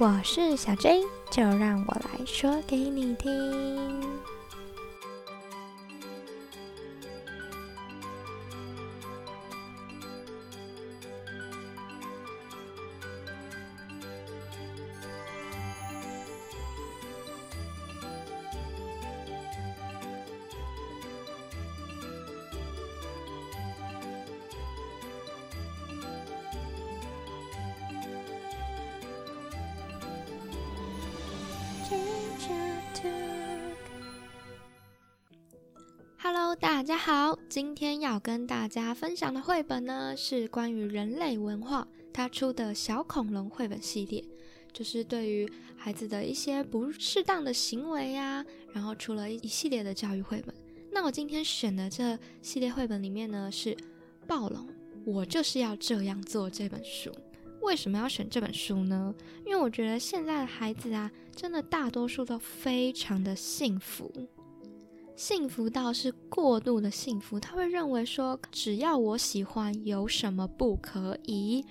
我是小 J，就让我来说给你听。大家好，今天要跟大家分享的绘本呢，是关于人类文化，他出的小恐龙绘本系列，就是对于孩子的一些不适当的行为呀，然后出了一系列的教育绘本。那我今天选的这系列绘本里面呢，是暴龙，我就是要这样做这本书。为什么要选这本书呢？因为我觉得现在的孩子啊，真的大多数都非常的幸福，幸福到是过度的幸福。他会认为说，只要我喜欢，有什么不可以？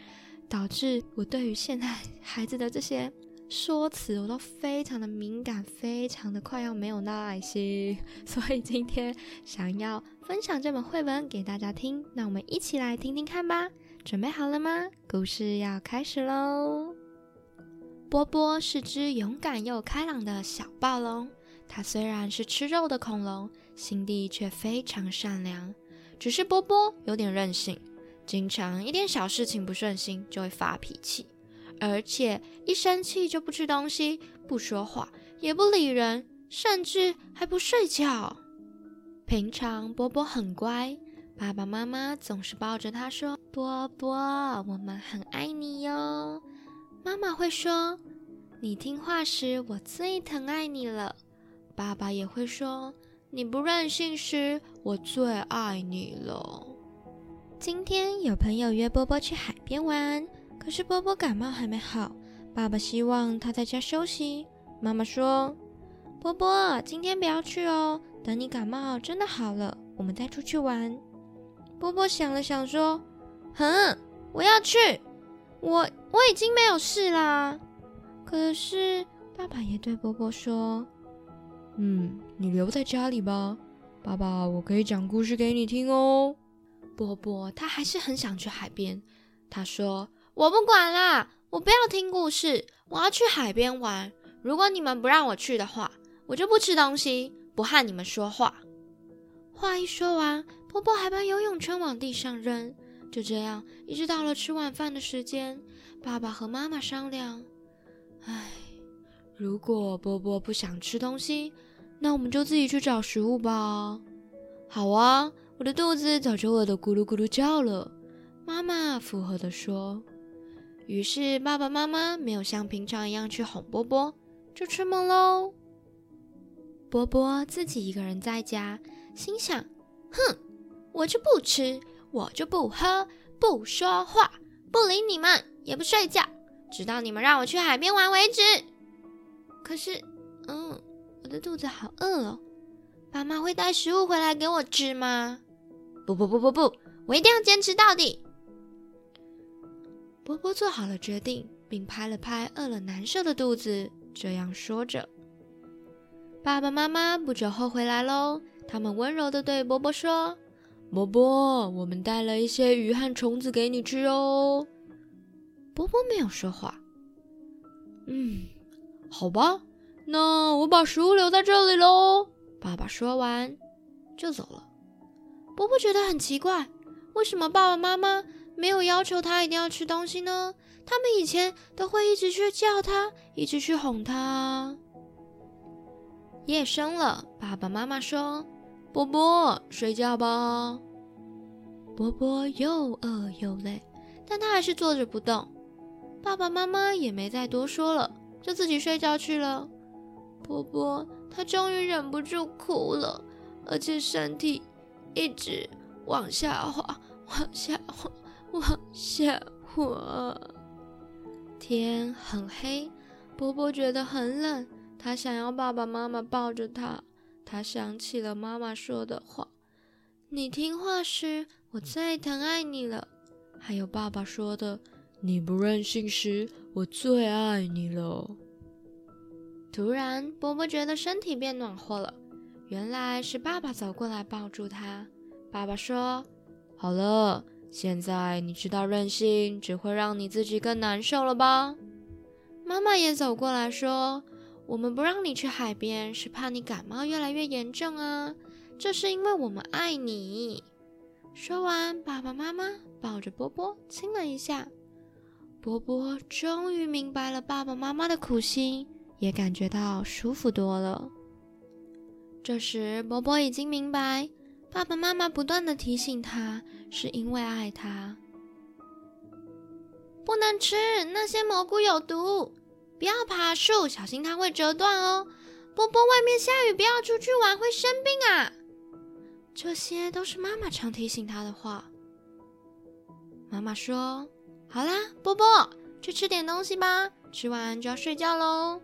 导致我对于现在 孩子的这些说辞，我都非常的敏感，非常的快要没有耐心。所以今天想要分享这本绘本给大家听，那我们一起来听听看吧。准备好了吗？故事要开始喽！波波是只勇敢又开朗的小暴龙，它虽然是吃肉的恐龙，心地却非常善良。只是波波有点任性，经常一点小事情不顺心就会发脾气，而且一生气就不吃东西、不说话、也不理人，甚至还不睡觉。平常波波很乖。爸爸妈妈总是抱着他说：“波波，我们很爱你哟。”妈妈会说：“你听话时，我最疼爱你了。”爸爸也会说：“你不任性时，我最爱你了。”今天有朋友约波波去海边玩，可是波波感冒还没好，爸爸希望他在家休息。妈妈说：“波波，今天不要去哦，等你感冒真的好了，我们再出去玩。”波波想了想，说：“哼，我要去，我我已经没有事啦。可是爸爸也对波波说：‘嗯，你留在家里吧，爸爸，我可以讲故事给你听哦。’波波他还是很想去海边。他说：‘我不管啦，我不要听故事，我要去海边玩。如果你们不让我去的话，我就不吃东西，不和你们说话。’话一说完。”波波还把游泳圈往地上扔，就这样，一直到了吃晚饭的时间。爸爸和妈妈商量：“唉，如果波波不想吃东西，那我们就自己去找食物吧。”“好啊，我的肚子早就饿得咕噜咕噜叫了。”妈妈附和地说。于是爸爸妈妈没有像平常一样去哄波波，就出门喽。波波自己一个人在家，心想：“哼。”我就不吃，我就不喝，不说话，不理你们，也不睡觉，直到你们让我去海边玩为止。可是，嗯，我的肚子好饿哦，爸妈会带食物回来给我吃吗？不不不不不，我一定要坚持到底。波波做好了决定，并拍了拍饿了难受的肚子，这样说着。爸爸妈妈不久后回来喽，他们温柔地对波波说。波波，我们带了一些鱼和虫子给你吃哦。波波没有说话。嗯，好吧，那我把食物留在这里喽。爸爸说完就走了。波波觉得很奇怪，为什么爸爸妈妈没有要求他一定要吃东西呢？他们以前都会一直去叫他，一直去哄他。夜深了，爸爸妈妈说。波波，睡觉吧。波波又饿又累，但他还是坐着不动。爸爸妈妈也没再多说了，就自己睡觉去了。波波他终于忍不住哭了，而且身体一直往下滑，往下滑，往下滑。天很黑，波波觉得很冷，他想要爸爸妈妈抱着他。他想起了妈妈说的话：“你听话时，我最疼爱你了。”还有爸爸说的：“你不任性时，我最爱你了。突然，波波觉得身体变暖和了，原来是爸爸走过来抱住他。爸爸说：“好了，现在你知道任性只会让你自己更难受了吧？”妈妈也走过来说：“我们不让你去海边，是怕你感冒越来越严重啊。这是因为我们爱你。”说完，爸爸妈妈抱着波波亲了一下。波波终于明白了爸爸妈妈的苦心，也感觉到舒服多了。这时，波波已经明白，爸爸妈妈不断的提醒他，是因为爱他。不能吃那些蘑菇有毒，不要爬树，小心它会折断哦。波波，外面下雨，不要出去玩，会生病啊。这些都是妈妈常提醒他的话。妈妈说。好啦，波波，去吃点东西吧，吃完就要睡觉喽。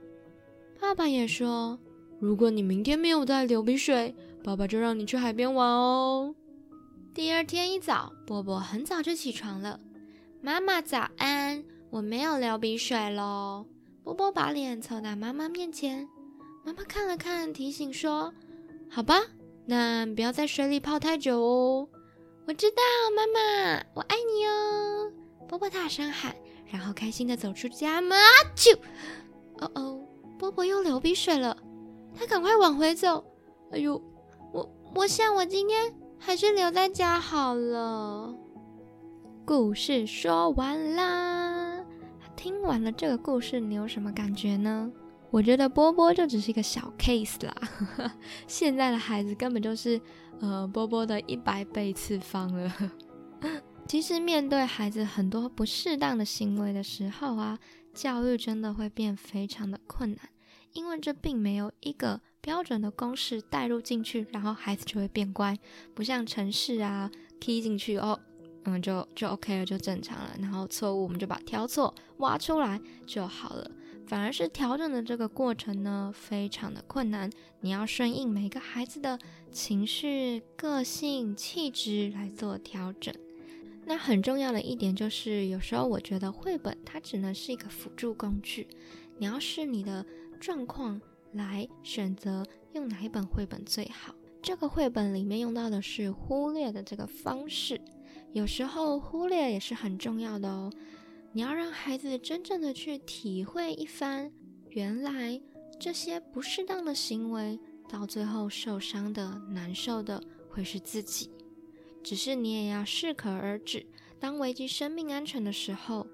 爸爸也说，如果你明天没有再流鼻水，爸爸就让你去海边玩哦。第二天一早，波波很早就起床了。妈妈早安，我没有流鼻水喽。波波把脸凑到妈妈面前，妈妈看了看，提醒说：“好吧，那不要在水里泡太久哦。”我知道，妈妈，我爱你哦。波波大声喊，然后开心的走出家门。啊啾！哦哦，波波又流鼻水了，他赶快往回走。哎呦，我我想我今天还是留在家好了。故事说完啦，听完了这个故事，你有什么感觉呢？我觉得波波就只是一个小 case 啦，现在的孩子根本就是呃波波的一百倍次方了。其实面对孩子很多不适当的行为的时候啊，教育真的会变非常的困难，因为这并没有一个标准的公式带入进去，然后孩子就会变乖，不像城市啊，key 进去哦，嗯，就就 OK 了，就正常了，然后错误我们就把挑错挖出来就好了，反而是调整的这个过程呢，非常的困难，你要顺应每个孩子的情绪、个性、气质来做调整。那很重要的一点就是，有时候我觉得绘本它只能是一个辅助工具，你要是你的状况来选择用哪一本绘本最好。这个绘本里面用到的是忽略的这个方式，有时候忽略也是很重要的哦。你要让孩子真正的去体会一番，原来这些不适当的行为到最后受伤的、难受的会是自己。只是你也要适可而止。当危及生命安全的时候，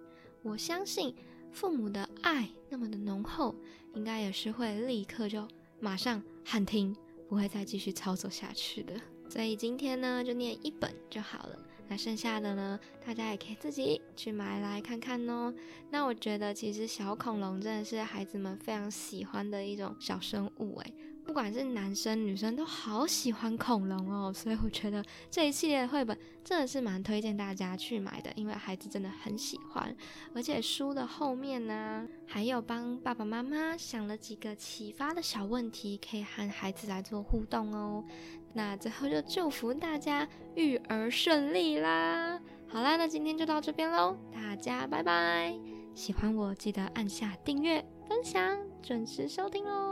我相信父母的爱那么的浓厚，应该也是会立刻就马上喊停，不会再继续操作下去的。所以今天呢，就念一本就好了。那剩下的呢，大家也可以自己去买来看看哦。那我觉得其实小恐龙真的是孩子们非常喜欢的一种小生物，诶。不管是男生女生都好喜欢恐龙哦，所以我觉得这一系列的绘本真的是蛮推荐大家去买的，因为孩子真的很喜欢。而且书的后面呢，还有帮爸爸妈妈想了几个启发的小问题，可以和孩子来做互动哦。那最后就祝福大家育儿顺利啦！好啦，那今天就到这边喽，大家拜拜！喜欢我记得按下订阅、分享、准时收听哦。